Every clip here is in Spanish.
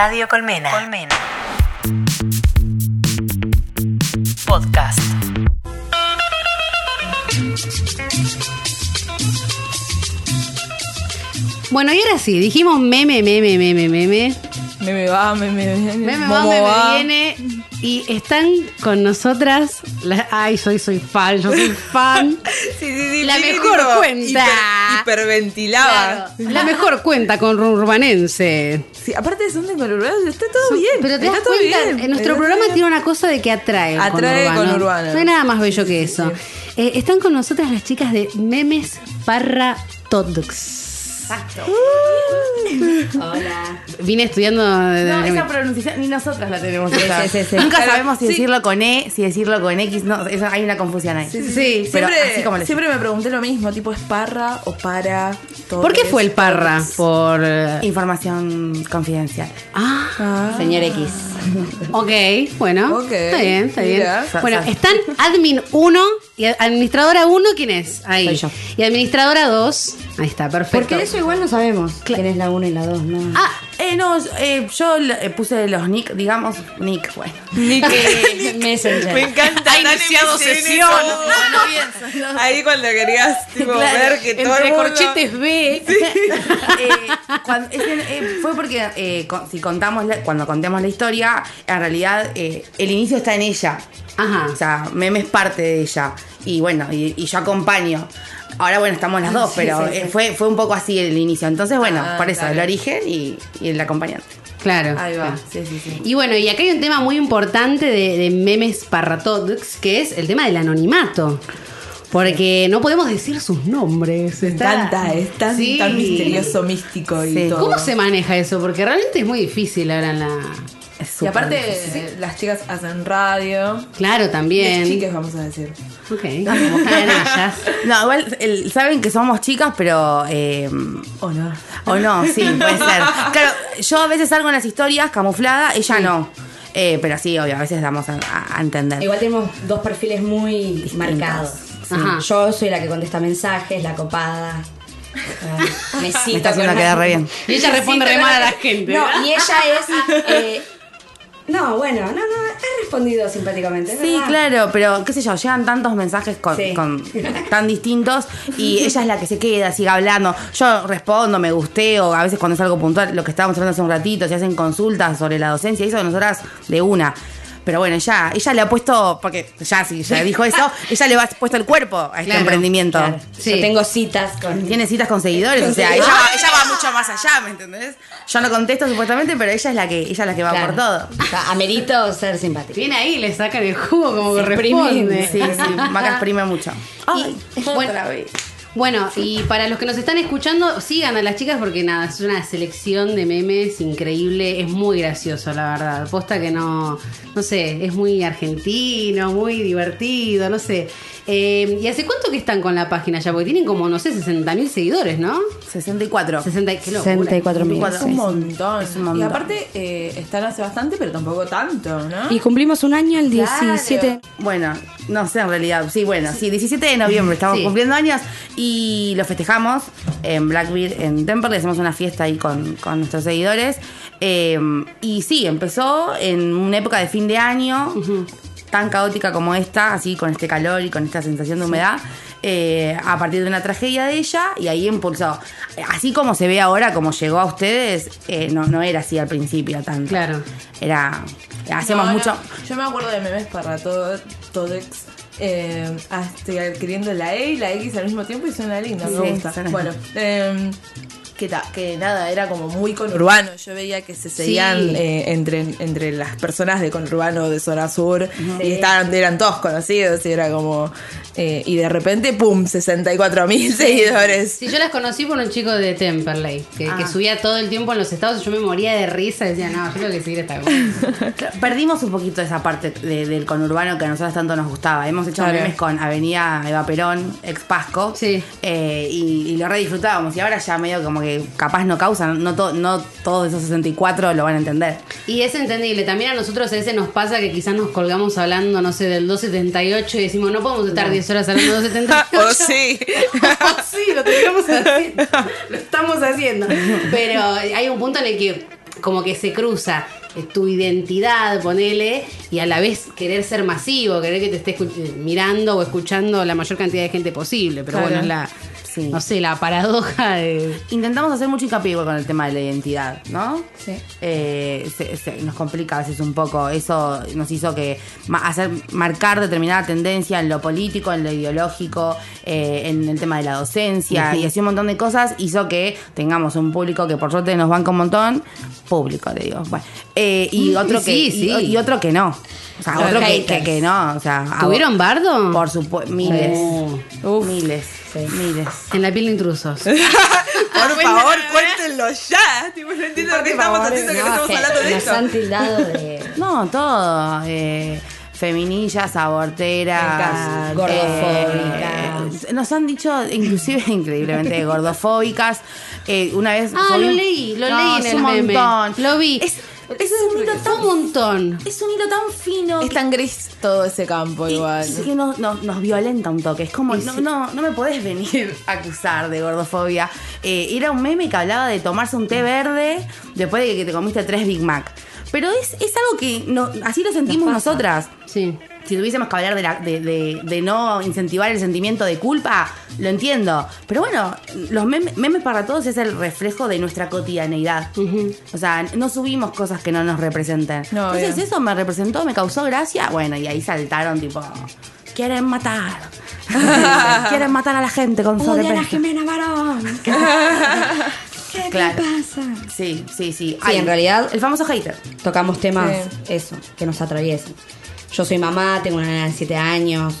Radio Colmena. Colmena. Podcast. Bueno, y ahora sí, dijimos meme, meme, meme, meme. Meme va, meme viene. Meme va, meme va. viene. Y están con nosotras. La- ay, soy, soy fan, yo soy fan. Sí, sí, sí. La mejor cuenta. hiper- hiperventilaba. Claro, la mejor cuenta con urbanense. Sí, aparte son de conurbano, está todo bien. Pero te está das todo cuenta, bien. en nuestro Está programa bien. tiene una cosa de que atrae. Atrae conurbano. conurbano. No hay nada más bello que eso. Eh, están con nosotras las chicas de Memes Parra Todox. Hola. Vine estudiando. No, esa pronunciación ni nosotras la tenemos. sí, sí, sí. Nunca sabemos si sí. decirlo con E, si decirlo con X. No, eso, hay una confusión ahí. Sí, sí, sí. Pero Siempre, así como siempre me pregunté lo mismo, tipo, ¿es parra o para? ¿Por qué fue el Parra? Por. eh, Información confidencial. Ah. Señor X. Ok, bueno. Está bien, está bien. mira. Bueno, están admin 1 y administradora 1, ¿quién es? Ahí. Soy yo. Y administradora 2. Ahí está, perfecto. Porque eso igual no sabemos quién es la 1 y la 2, ¿no? Ah, eh, no, eh, yo eh, puse los nick, digamos, nick, bueno. Eh, Messenger. Me encanta. Ha iniciado sesión. todo. Ahí cuando querías, tipo, Claro, ver que todo el mundo... corchetes B. Eh, cuando- ese, eh, fue porque eh, con- si contamos la- cuando contemos la historia, en realidad eh, el inicio está en ella. Ajá. O sea, Meme es parte de ella. Y bueno, y, y yo acompaño. Ahora bueno, estamos las dos, pero eh, fue, fue un poco así el inicio. Entonces, bueno, Ah, por eso, claro. el origen y, y el acompañante. Claro. Ahí va, claro. sí, sí, sí. Y bueno, y acá hay un tema muy importante de, de memes parratox, que es el tema del anonimato. Porque no podemos decir sus nombres. Me encanta, es tan, Sí. tan misterioso, místico y Sí. todo. ¿Cómo se maneja eso? Porque realmente es muy difícil ahora en la. Es Y aparte, difícil. las chicas hacen radio. Claro, también. Las chicas, vamos a decir. Ok. Como. No, igual el- saben que somos chicas, pero. eh, ¿O no? o no, sí, puede ser. Claro, yo a veces salgo en las historias camuflada, ella no. Eh, pero sí, obvio, a veces damos a, entender. Igual tenemos dos perfiles muy marcados. Sí. Yo soy la que contesta mensajes, la copada. Ah, Me, Me está haciendo quedar re bien. Y ella responde re mal a la gente. No, y ella es. eh, no, bueno, no, no, he respondido simpáticamente. Sí, verdad. claro, pero qué sé yo, llegan tantos mensajes con, Sí. con- tan distintos y ella es la que se queda, sigue hablando. Yo respondo, me gusteo, a veces cuando es algo puntual, lo que estábamos hablando hace un ratito, se hacen consultas sobre la docencia, y eso nosotras de una. Pero bueno, ella, ella le ha puesto, porque ya sí, ya dijo eso, ella le ha puesto el cuerpo a este Claro, emprendimiento. Claro. Sí. Yo tengo citas con. Tiene citas con seguidores, o sea, ella va, ella va mucho más allá, ¿me entendés? Yo no contesto supuestamente, pero ella es la que, ella es la que va Claro. por todo. O sea, amerito ser simpática. Viene ahí y le sacan el jugo como Se corresponde. exprime. Sí, sí, Maca exprime mucho. Y- bueno, bueno, y para los que nos están escuchando, sigan a las chicas porque nada, es una selección de memes increíble, es muy gracioso, la verdad. Posta que no, no sé, es muy argentino, muy divertido, no sé. Eh, ¿Y hace cuánto que están con la página ya? Porque tienen como, no sé, 60 mil seguidores, ¿no? 64. 60, qué locura. 64 mil. Es un montón. Es un montón. Y aparte, eh, están hace bastante, pero tampoco tanto, ¿no? Y cumplimos un año el 17. Bueno, no sé en realidad. Sí, bueno, sí, 17 de noviembre estamos Sí. cumpliendo años y lo festejamos en Blackbeard, en Temperley. Hacemos una fiesta ahí con, con nuestros seguidores. Eh, y sí, empezó en una época de fin de año, tan caótica como esta, así con este calor y con esta sensación de humedad. eh, a partir de una tragedia de ella y ahí impulsó. Así como se ve ahora, como llegó a ustedes, eh, no, no era así al principio tanto. Claro. Era. Hacemos No, mucho. Yo me acuerdo de memes para todo, Todex. Eh, hasta adquiriendo la E y la X al mismo tiempo y suena lindo, me Sí, gusta. suena Bueno, que, ta- que nada, era como muy conurbano. Yo veía que se seguían Sí. eh, entre, entre las personas de conurbano de zona sur y estaban, eran todos conocidos y era como. eh, y de repente, ¡pum! 64 mil seguidores. Sí, yo las conocí por un chico de Temperley, que, que subía todo el tiempo en los estados y yo me moría de risa y decía, no, yo tengo que seguir esta cosa. Perdimos un poquito esa parte de- del conurbano que a nosotros tanto nos gustaba. Hemos hecho Claro. memes con Avenida Eva Perón, ex Pasco. Sí. eh, y, y lo re disfrutábamos. Y ahora ya medio como que capaz no causan, no, to- no todos esos 64 lo van a entender. Y es entendible, también a nosotros a veces nos pasa que quizás nos colgamos hablando, no sé, del 278 y decimos, no podemos estar 10 horas hablando del 278. o sí. sí, lo tenemos haciendo. Lo estamos haciendo. Pero hay un punto en el que como que se cruza tu identidad, ponele, y a la vez querer ser masivo, querer que te esté eh, mirando o escuchando la mayor cantidad de gente posible. Pero Claro. bueno, es la, Sí. no sé, la paradoja de... Intentamos hacer mucho hincapié igual con el tema de la identidad, ¿no? Sí. Eh, se- se- nos complica a veces un poco. Eso nos hizo que hacer marcar determinada tendencia en lo político, en lo ideológico, eh, en el tema de la docencia y así un montón de cosas hizo que tengamos un público que por suerte nos banca un montón. Público, le digo. Bueno, eh, y otro que Sí, y- sí. y, otro que no. O sea, otro que, que- que no. O sea, a- ¿Tuvieron bardo? Por supuesto, miles. Uf. Miles. Miles. En la piel de intrusos. Por favor, cuéntenlo ya. Tipo, no entiendo por qué estamos haciendo que no estamos hablando de nos esto. han tildado de No, todo. Eh, feminillas, aborteras, Me Gordofóbicas. eh, nos han dicho, inclusive increíblemente, gordofóbicas. Eh, una vez. Ah, lo leí, lo No, leí en es el un meme. montón. Lo vi. Es, es un hilo tan un montón. Es un hilo tan fino. Es tan gris todo ese campo y- igual. es que nos, nos- nos violenta un toque. Es como, no, no, no me podés venir a acusar de gordofobia. Eh, era un meme que hablaba de tomarse un té verde después de que te comiste tres Big Mac. Pero es, es algo que no, así lo sentimos nosotras. Sí. Si tuviésemos que hablar de, la- de, de- de no incentivar el sentimiento de culpa, lo entiendo. Pero bueno, los meme- memes, para todos es el reflejo de nuestra cotidianeidad. O sea, no subimos cosas que no nos representen. No, Entonces eso me representó, me causó gracia. Bueno, y ahí saltaron tipo, quieren matar. quieren matar a la gente con ¡Odia a la sobrepeso. Jimena Barón! ¿Qué Claro. te pasa? Sí, sí, sí. Sí, en realidad- El famoso hater. Tocamos temas, Sí. eso, que nos atraviesan. Yo soy mamá, tengo una nena de 7 años,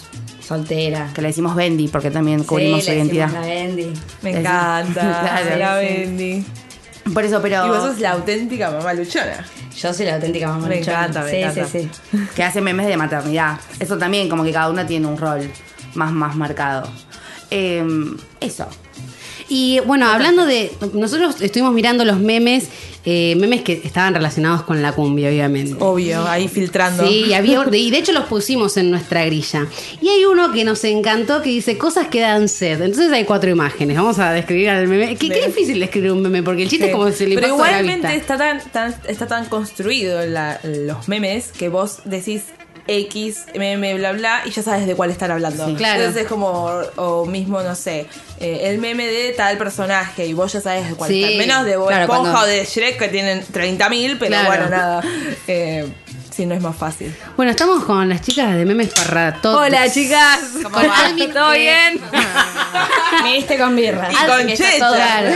soltera. Que le decimos Bendy porque también cubrimos Sí, su le identidad. la Bendy. Me Es- encanta. Claro. la Sí. Bendy. Por eso, pero. Y vos sos la auténtica mamá luchona. Yo soy la auténtica mamá Me luchona. encanta, me sí, encanta. Sí, sí, que hace memes de maternidad. Eso también, como que cada una tiene un rol más, más marcado. Eh, eso. Y bueno, hablando de. Nosotros estuvimos mirando los memes, eh, memes que estaban relacionados con la cumbia, obviamente. Obvio, ahí filtrando. Sí, y, había, y de hecho los pusimos en nuestra grilla. Y hay uno que nos encantó que dice cosas que dan sed. Entonces hay cuatro imágenes. Vamos a describir al meme. Qué, difícil describir un meme, porque el chiste Sí. es como se le Pero a la igualmente vista. está tan, tan- está tan construido la- los memes que vos decís X, meme, bla, bla, y ya sabes de cuál están hablando. Sí, claro. Entonces es como, o mismo, no sé, eh, el meme de tal personaje y vos ya sabes de cuál Sí. están. Menos de Bob Claro, Esponja cuando- o de Shrek que tienen 30.000, pero Claro. bueno, nada. Eh, sí, no es más fácil. Bueno, estamos con las chicas de memes para todos. chicas. Con admin, eh, Viniste con birra. Y con checha. Claro.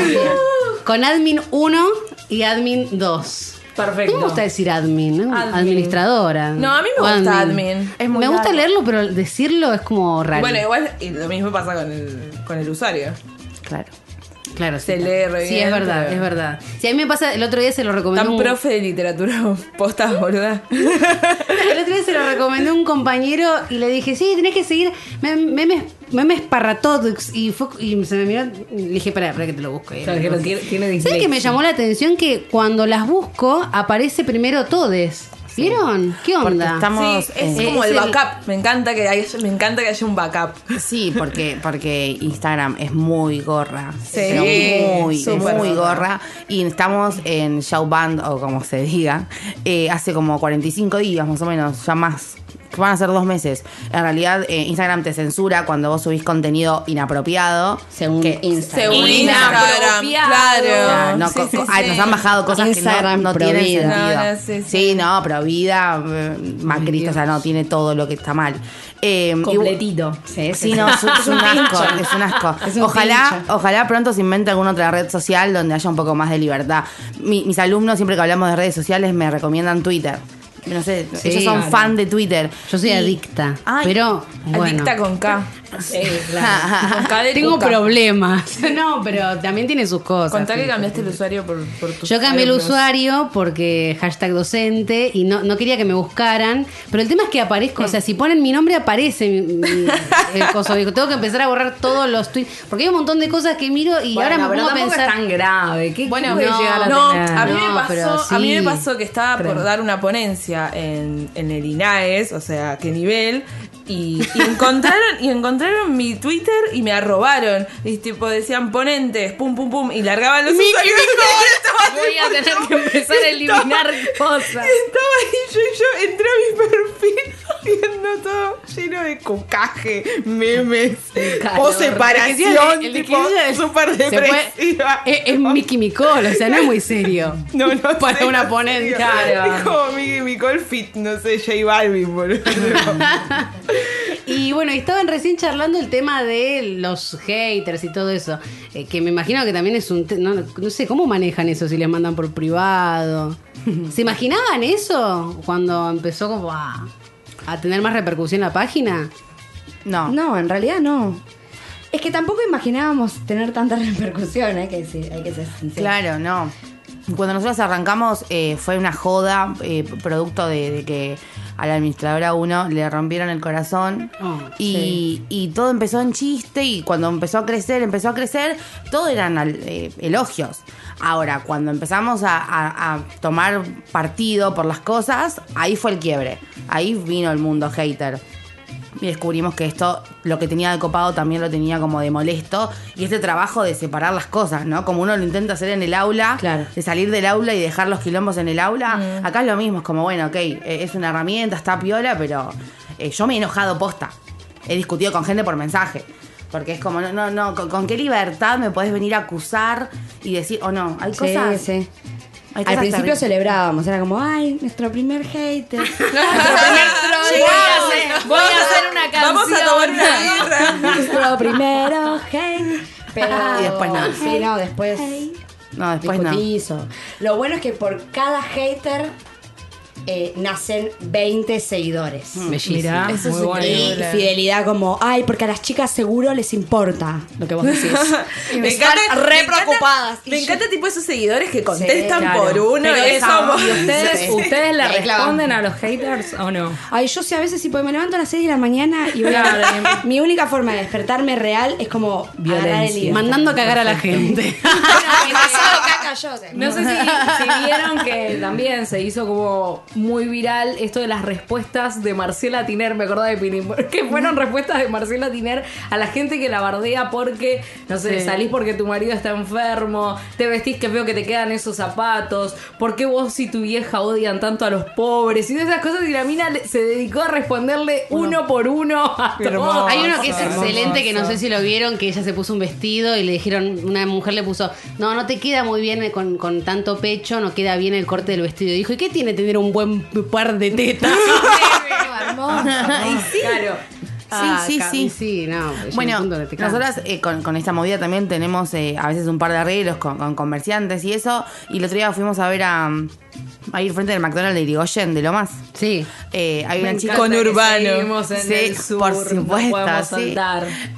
Con admin 1 y admin 2. Perfecto. Me gusta decir admin, ¿no? Admin. Administradora. No, a mí me gusta admin. Es muy me gusta largo. leerlo, pero decirlo es como raro. Bueno, igual y lo mismo pasa con el, con el usuario. Claro. claro, sí. se lee re Sí, bien, es verdad, pero- es verdad. Si a mí me pasa, el otro día se lo recomendó. Tan un- profe de literatura posta, boluda. El otro día se lo recomendó un compañero y le dije, sí, tenés que seguir mem- memes, memes para todos. Y, fue, y se me miró y le dije, espera, espera que te lo busco. Claro, que no tiene- tiene ¿Sabes que me llamó la atención? Que cuando las busco aparece primero todes. ¿Vieron? ¿Qué Porque onda? estamos. Sí, es eh, como es el el- backup. Me encanta que haya, me encanta que haya un backup. Sí, porque, porque Instagram es muy gorra. Sí, pero muy, muy gorra. gorra. Y estamos en Showband, o como se diga, eh, hace como 45 días más o menos, ya más. Van a ser dos meses. En realidad, eh, Instagram te censura cuando vos subís contenido inapropiado. Según que- Instagram. Según Instagram. Claro. No, Sí, sí, ay, sí. nos han bajado cosas Instagram que no, no tienen vida. sentido. No, no, sí, sí, sí. no, pero vida, eh, macrista, o sea, no tiene todo lo que está mal. Eh, y- Completito. Sí, Sí, no, es, es un asco, es un asco. Es un ojalá, pincho. ojalá pronto se invente alguna otra red social donde haya un poco más de libertad. Mi- mis alumnos, siempre que hablamos de redes sociales, me recomiendan Twitter. No sé, Sí, ellos son claro. fan de Twitter. Yo soy Y- adicta. Ay. pero, bueno. Adicta con K. Sí, claro. Con K de Tengo problemas. No, pero también tiene sus cosas. Contá que cambiaste el usuario por, por tus Yo cambié el usuario porque hashtag docente y no, no quería que me buscaran. Pero el tema es que aparezco, o sea, si ponen mi nombre aparece mi- mi- el coso. Tengo que empezar a borrar todos los tweets. Porque hay un montón de cosas que miro y ahora me pongo a pensar. es tan grave. ¿Qué, Bueno, no, llegar a no, a mí, No, me pero pasó, a mí me pasó que estaba por dar una ponencia en, en el INAES, o sea, qué nivel, y, y encontraron y encontraron mi Twitter y me arrobaron. Y tipo decían ponentes, pum pum pum, y largaban los usuarios. Voy a tener que empezar a eliminar cosas. Estaba ahí yo y yo entré a mi perfil viendo todo lleno de cocaje, memes, o separación, El- el tipo, súper puede- depresiva. Es, es Mickey Micol, o sea, no es muy serio. No, no Para sé, una no ponente. Claro. Es como Mickey Micol fit, no sé, J Balvin, boludo. Y bueno, estaban recién charlando el tema de los haters y todo eso. eh, que me imagino que también es un. No, no sé, ¿cómo manejan eso si les mandan por privado? ¿Se imaginaban eso cuando empezó como a, a tener más repercusión la página? No. No, en realidad no. Es que tampoco imaginábamos tener tanta repercusión, hay que decir, hay que ser sincero. Claro, no. Cuando nosotros arrancamos eh, fue una joda, eh, producto de, de que a la administradora 1 le rompieron el corazón Oh, y, y todo empezó en chiste y cuando empezó a crecer, empezó a crecer, todo eran eh, elogios. Ahora, cuando empezamos a, a- a tomar partido por las cosas, ahí fue el quiebre. Ahí vino el mundo hater. Y descubrimos que esto, lo que tenía de copado, también lo tenía como de molesto. Y este trabajo de separar las cosas, ¿no? Como uno lo intenta hacer en el aula, Claro. de salir del aula y dejar los quilombos en el aula. Acá es lo mismo, es como, bueno, ok, eh, es una herramienta, está piola, pero eh, yo me he enojado posta. He discutido con gente por mensaje. Porque es como, no, no, no, con, con qué libertad me podés venir a acusar y decir, o no, hay Sí, cosas. sí. Hay Al principio celebrábamos, era como, ay, nuestro primer hater. Voy a hacer, voy a hacer una canción. Vamos a tomar una birra. nuestro primero hate. Pero, Y después no. Sí, no, después No, después no. Lo bueno es que por cada hater eh, nacen 20 seguidores. Bellísimo. Mira, Eso muy es bueno. Y fidelidad como, ay, porque a las chicas seguro les importa lo que vos decís. Me Están encanta, re me encanta- preocupadas. Y Me yo- encanta tipo esos seguidores que contestan Claro. por uno Pero y es eso, como- ¿y ustedes, Sí. ustedes le Ahí responden a los haters o no? Ay, yo sé a veces, si pues, me levanto a las 6 de la mañana y voy a... Claro. Mi única forma de despertarme real es como agarrar el. Mandando a cagar a la gente. Yo. No sé si, si vieron que también se hizo como muy viral esto de las respuestas de Marcela Tiner, me acordaba de Pirín, que fueron respuestas de Marcela Tiner a la gente que la bardea porque, no sé, Sí. salís porque tu marido está enfermo, te vestís que veo que te quedan esos zapatos, ¿por qué vos y tu vieja odian tanto a los pobres? Y de esas cosas y la mina le- se dedicó a responderle uno por uno a Hermoso. todos. Hay uno que es Hermoso. excelente, que no sé si lo vieron, que ella se puso un vestido y le dijeron, una mujer le puso, no, no te queda muy bien con, con tanto pecho, no queda bien el corte del vestido. Dijo, ¿y qué tiene tener un buen par de tetas? Claro. Ah, sí, sí. sí, no. Bueno, nosotras eh, con, con esta movida también tenemos eh, a veces un par de arreglos con, con comerciantes y eso. Y el otro día fuimos a ver a, a ir frente del McDonald's de Irigoyen, de Lomas. Sí. Eh, hay una chica Con Urbano. en Sí, el sur, por no supuesto, podemos sí.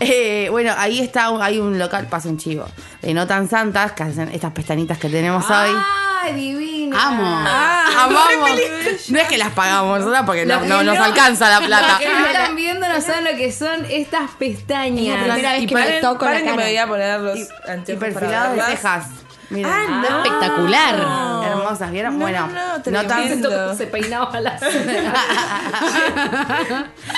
Eh, bueno, ahí está, hay un local, pasa un chivo, no tan santas, que hacen estas pestañitas que tenemos hoy. ¡Ay, divina! Amo. Ah, amamos. No es que las pagamos nosotras porque no, nos no- alcanza la plata. Los que no están viendo no saben lo que son estas pestañas. Es la primera vez Y que me paren, toco la paren que cara. me voy a poner los Y anteojos para de cejas. Ah, no. Espectacular. Hermosas, ¿vieron? No, bueno, no, no, no, tremendo. tan. Siento cómo se peinaba la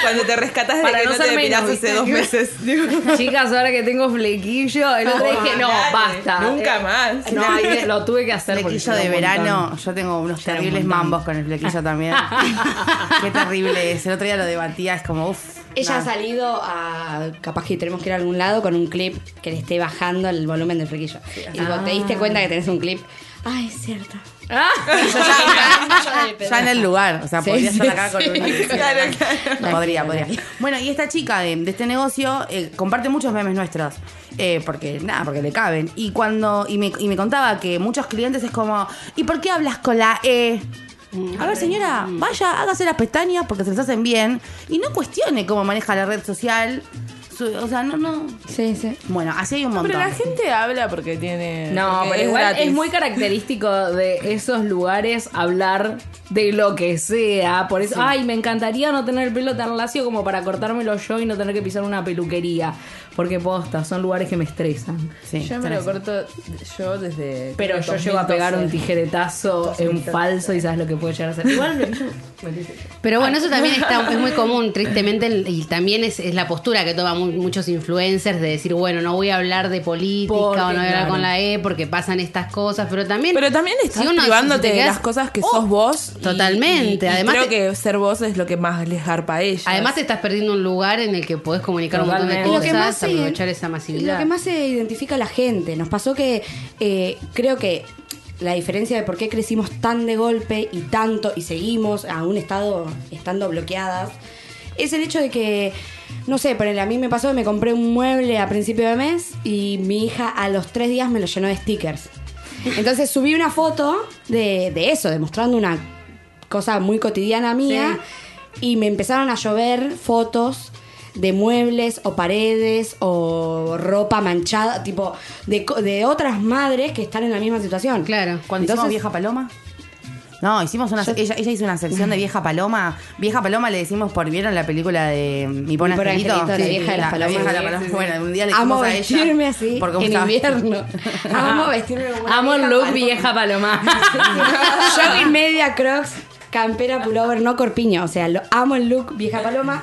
Cuando te rescatas de Para que no no, te depilas hace dos meses. digo. Chicas, ahora que tengo flequillo, el otro día dije, no, Dale, basta. Nunca Eh, más. No, lo tuve que hacer. Flequillo de verano, yo tengo unos terribles mambos con el flequillo también. Qué terrible es. El otro día lo debatía, es como, uff. Ella ha salido a. Capaz que tenemos que ir a algún lado con un clip que le esté bajando el volumen del flequillo. Y digo, ¿te diste cuenta que tenés un clip? Ay, es cierto. Ah, Ya en el lugar, o sea, Sí, podría sí, estar acá sí. con una. Claro, claro. Podría, podría. Bueno, y esta chica de, de este negocio eh, comparte muchos memes nuestros. eh, porque, nada, porque le caben. Y cuando. Y me, y me contaba que muchos clientes es como. ¿Y por qué hablas con la E? A ver, señora, vaya, hágase las pestañas porque se las hacen bien. Y no cuestione cómo maneja la red social. O sea, no, no. Sí, sí. Bueno, así hay un montón. Pero la gente habla porque tiene. No, porque pero igual gratis. es muy característico de esos lugares hablar de lo que sea. Por eso, ay, me encantaría no tener el pelo tan lacio como para cortármelo yo y no tener que pisar una peluquería. Porque posta, son lugares que me estresan. Sí, Yo me lo corto yo desde. Pero yo llego a pegar un tijeretazo en falso y sabes lo que puede llegar a ser. Igual me Pero bueno, eso también está, es muy común, tristemente, y también es, es la postura que toman mu- muchos influencers de decir, bueno, no voy a hablar de política Porque, o no voy a hablar claro. con la E porque pasan estas cosas, pero también... Pero también estás si uno- privándote si de las cosas que Oh, sos vos. Totalmente. y- y Además creo te- que ser vos es lo que más les garpa a ellas. Además te estás perdiendo un lugar en el que podés comunicar un montón de cosas, Lo que más se- aprovechar esa masividad. Lo que más se identifica a la gente. Nos pasó que eh, creo que la diferencia de por qué crecimos tan de golpe y tanto y seguimos aún estado, estando bloqueadas es el hecho de que, no sé, ponele, a mí me pasó que me compré un mueble a principio de mes y mi hija a los tres días me lo llenó de stickers. Entonces subí una foto de, de eso, demostrando una cosa muy cotidiana mía y me empezaron a llover fotos de muebles o paredes o ropa manchada, tipo de, de otras madres que están en la misma situación. Claro. Cuando Entonces- Vieja Paloma. No, hicimos una. Ella, ella hizo una sección de Vieja Paloma. Vieja Paloma le decimos por. ¿Vieron la película de Mi Pobre Angelito? Angelito, la vieja de las la palomas. vieja de la Sí, paloma. Bueno, un día le Amo a ella. vestirme así en invierno. Amo vestirme como Amo el vieja look paloma. vieja paloma. Jogging media, crocs, campera, pullover, no corpiño. O sea, lo, amo el look vieja paloma.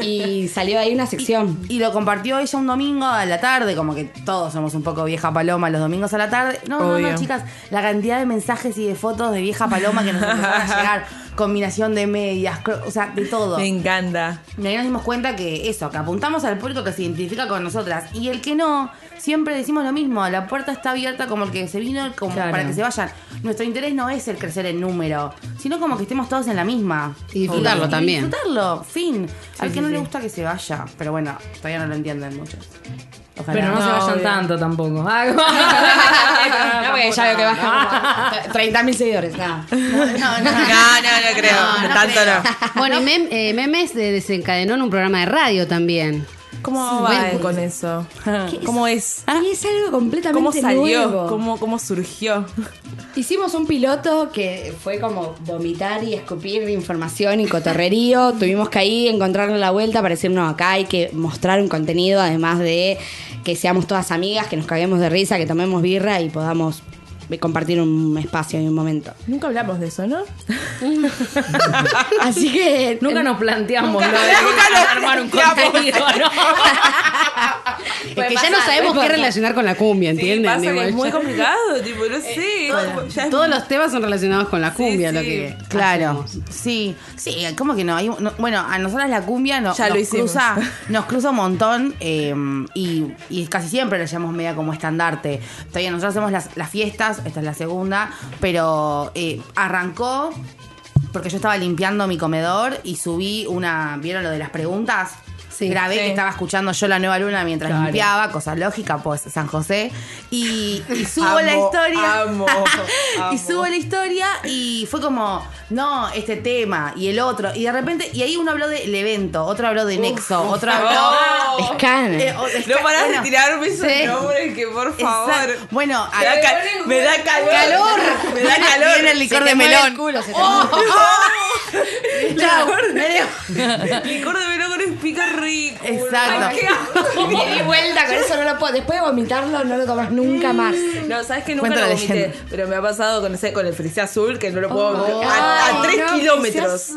Y salió ahí una sección. Y lo compartió ella un domingo a la tarde, como que todos somos un poco vieja paloma los domingos a la tarde. No, no, no, chicas, la cantidad de mensajes y de fotos de vieja paloma que nos empezaron a llegar, combinación de medias, o sea, de todo. Me encanta. Y ahí nos dimos cuenta que eso, que apuntamos al público que se identifica con nosotras. Y el que no, siempre decimos lo mismo, la puerta está abierta como el que se vino, como Claro. para que se vayan. Nuestro interés no es el crecer en número, sino como que estemos todos en la misma. Y disfrutarlo Y también. disfrutarlo, fin. al que no le gusta que se vaya, pero bueno, todavía no lo entienden muchos. Ojalá. Pero no, se vayan obvio. tanto tampoco. Ah, No, porque ya veo que baja como 30.000 seguidores. No, no, no. No, no, no creo. No, no Tanto creo. no. Bueno, y Mem- eh, Memes de- desencadenó en un programa de radio también. ¿Cómo va con eso? ¿Cómo es? Y es algo completamente ¿Cómo salió? nuevo. ¿Cómo, ¿Cómo surgió? Hicimos un piloto que fue como vomitar y escupir información y cotorrerío. Tuvimos que ahí encontrarle la vuelta para decir, no, acá hay que mostrar un contenido, además de que seamos todas amigas, que nos caguemos de risa, que tomemos birra y podamos compartir un espacio y un momento. Nunca hablamos de eso, ¿no? Así que... Nunca nos planteamos lo de nunca nos armar un contenido, ¿no? Es que ya no sabemos qué relacionar con la cumbia, Sí, ¿entienden? pasa que Igual es muy complicado, tipo, no sé. ya es- Todos los temas son relacionados con la cumbia, Sí, lo sí. que Claro, hacemos. sí, sí, ¿cómo que no? Hay un- no- bueno, a nosotras la cumbia no- Ya lo nos, cruza, nos cruza un montón eh, y, y casi siempre la llamamos media como estandarte. Todavía nosotros hacemos las, las fiestas, esta es la segunda, pero eh, arrancó porque yo estaba limpiando mi comedor y subí una, ¿vieron lo de las preguntas? Sí. Grabé Sí. que estaba escuchando yo la nueva luna mientras Claro. limpiaba, cosa lógica, pues San José. Y, y subo la historia. amo, y subo la historia y fue como, no, este tema y el otro. Y de repente, y ahí uno habló del evento, otro habló de Nexo, otro habló. Oh. Scan. Eh, o- No parás bueno, de tirarme esos sí. nombres que por favor. exacto. Bueno, Me da, acá ca- me da calor. Me da calor. viene el licor Se de melón. el culo, se te Oh, mueve. Licor de- Licor de melón pica rico. Exacto. Me di vuelta, con eso no lo puedo. Después de vomitarlo, no lo tomas nunca más. No, sabes que nunca Cuenta lo la vomité, leyenda. pero me ha pasado con ese con el frisé azul que no lo puedo Oh. a, tres no, kilómetros.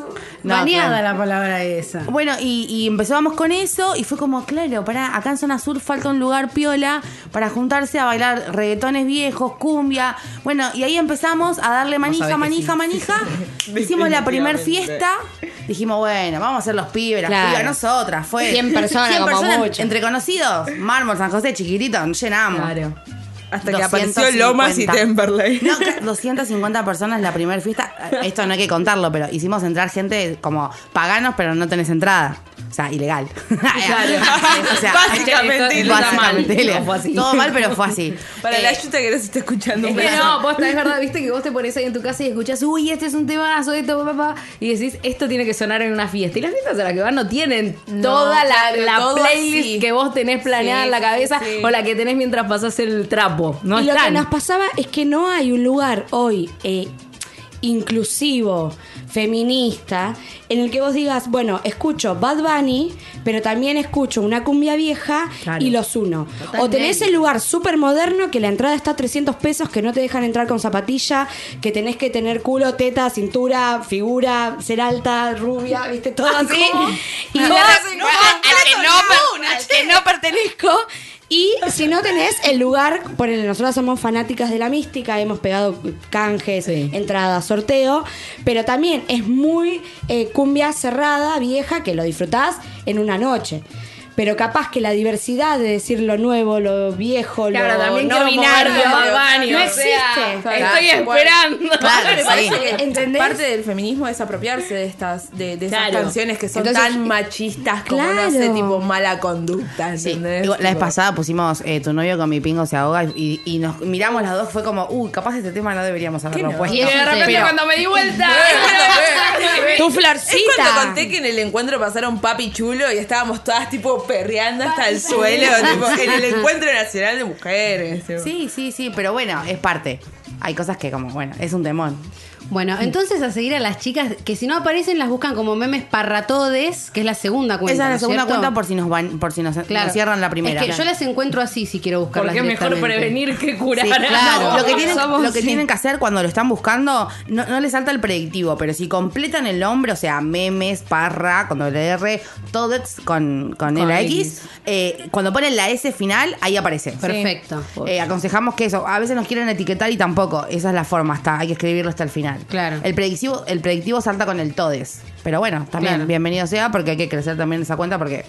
No, Baneada claro. la palabra esa. Bueno, y, y empezábamos con eso y fue como, claro, para acá en Zona Sur falta un lugar piola para juntarse a bailar reggaetones viejos, cumbia. Bueno, y ahí empezamos a darle manija, manija, sí. manija. Hicimos la primer fiesta. Dijimos, bueno, vamos a hacer los pibes, las Claro. pibas, nosotras. Fue 100 personas como mucho. Entre conocidos, Mármol, San José, chiquitito, llenamos. Claro. Hasta que 250. apareció Lomas y Temperley. No, que 250 personas la primera fiesta. Esto no hay que contarlo, pero hicimos entrar gente como paganos, pero no tenés entrada. O sea, ilegal. o sea, Básicamente mal. básicamente. No, fue así. Todo mal, pero fue así. Para Eh, la ayuda que nos está escuchando. Es que no, posta, es verdad, viste que vos te pones ahí en tu casa y escuchás, uy, este es un temazo, esto, papá, y decís, esto tiene que sonar en una fiesta. Y las fiestas a las que van no tienen toda la, claro, playlist así. que vos tenés planeada Sí, en la cabeza sí. o la que tenés mientras pasás el trapo. No y lo que nos pasaba es que no hay un lugar hoy eh, inclusivo, feminista, en el que vos digas, bueno, escucho Bad Bunny, pero también escucho una cumbia vieja Claro. y los uno. O tenés el lugar súper moderno que la entrada está a 300 pesos, que no te dejan entrar con zapatilla, que tenés que tener culo, teta, cintura, figura, ser alta, rubia, viste, todo así. Y No, vos- no, al que no per- al que no pertenezco. Y si no tenés el lugar, ponele, nosotros somos fanáticas de la mística, hemos pegado canjes, Sí. entradas, sorteo, pero también es muy eh, cumbia cerrada, vieja, que lo disfrutás en una noche. Pero capaz que la diversidad de decir lo nuevo, lo viejo, Claro, lo también no binario, no o existe. sea, Claro, Estoy esperando. Claro, sí. parte del feminismo es apropiarse de estas de, de esas Claro. canciones que son Entonces, tan machistas como no sé claro. tipo mala conducta Sí, ¿entendés? igual, la vez pasada pusimos eh, Tu novio con mi pingo se ahoga y, y nos miramos las dos. Fue como, uy, capaz este tema no deberíamos haberlo no? puesto. Y Y de repente Pero- cuando me di vuelta. Tu Es florcita. cuando conté que en el encuentro pasaron papi chulo y estábamos todas tipo perreando hasta el suelo, tipo, en el encuentro nacional de mujeres. tipo. Sí, sí, sí, pero bueno, es parte. Hay cosas que como, bueno, es un temón. Bueno, entonces a seguir a las chicas que si no aparecen las buscan como memes parratodes, que es la segunda cuenta. Esa es ¿no la segunda cierto? cuenta por si nos van, por si nos, Claro. nos cierran la primera. Es que yo las encuentro así si quiero buscarlas Porque es mejor prevenir que curar. Sí, claro. No, lo que, tienen, somos- lo que sí. tienen que hacer cuando lo están buscando, no, no les salta el predictivo, pero si completan el nombre, o sea, memes, parra, con doble R, todex con, con, Con la X. X, eh, cuando ponen la S final, ahí aparece. Perfecto. Eh, aconsejamos que eso, a veces nos quieren etiquetar y tampoco, esa es la forma, hasta, hay que escribirlo hasta el final. Claro. El predictivo, el predictivo salta con el todes. Pero bueno, también Claro. bienvenido sea porque hay que crecer también esa cuenta porque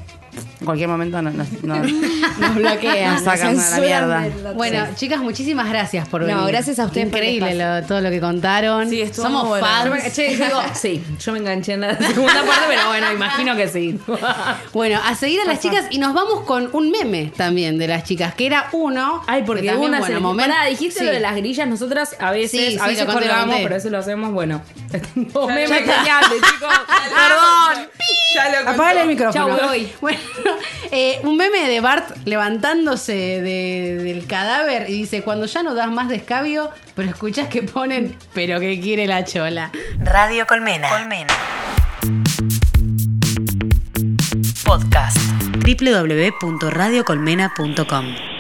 en cualquier momento nos, nos, bloquean, Nos sacan a la mierda. Bueno, chicas, muchísimas gracias por No, venir. gracias a ustedes Increíble lo- todo lo que contaron. Sí, estuvo Somos bueno. fans. Yo me, che, digo, sí, yo me enganché en la segunda parte, pero bueno, imagino que sí. Bueno, a seguir a las chicas y nos vamos con un meme también de las chicas, que era uno. Ay, porque que también, una bueno, se momento- Pará, dijiste Sí. lo de las grillas, nosotras a veces, Sí, sí, a veces lo conté, lo colgamos, pero a veces lo hacemos, bueno. Dos memes geniales, chicos. Perdón. Ya lo conté. Apágale el micrófono. Chau, me voy. Bueno, eh, un meme de Bart levantándose de- del cadáver y dice, cuando ya no das más descabio, pero escuchas que ponen, pero que quiere la chola. Radio Colmena. Colmena. Podcast. www.radiocolmena.com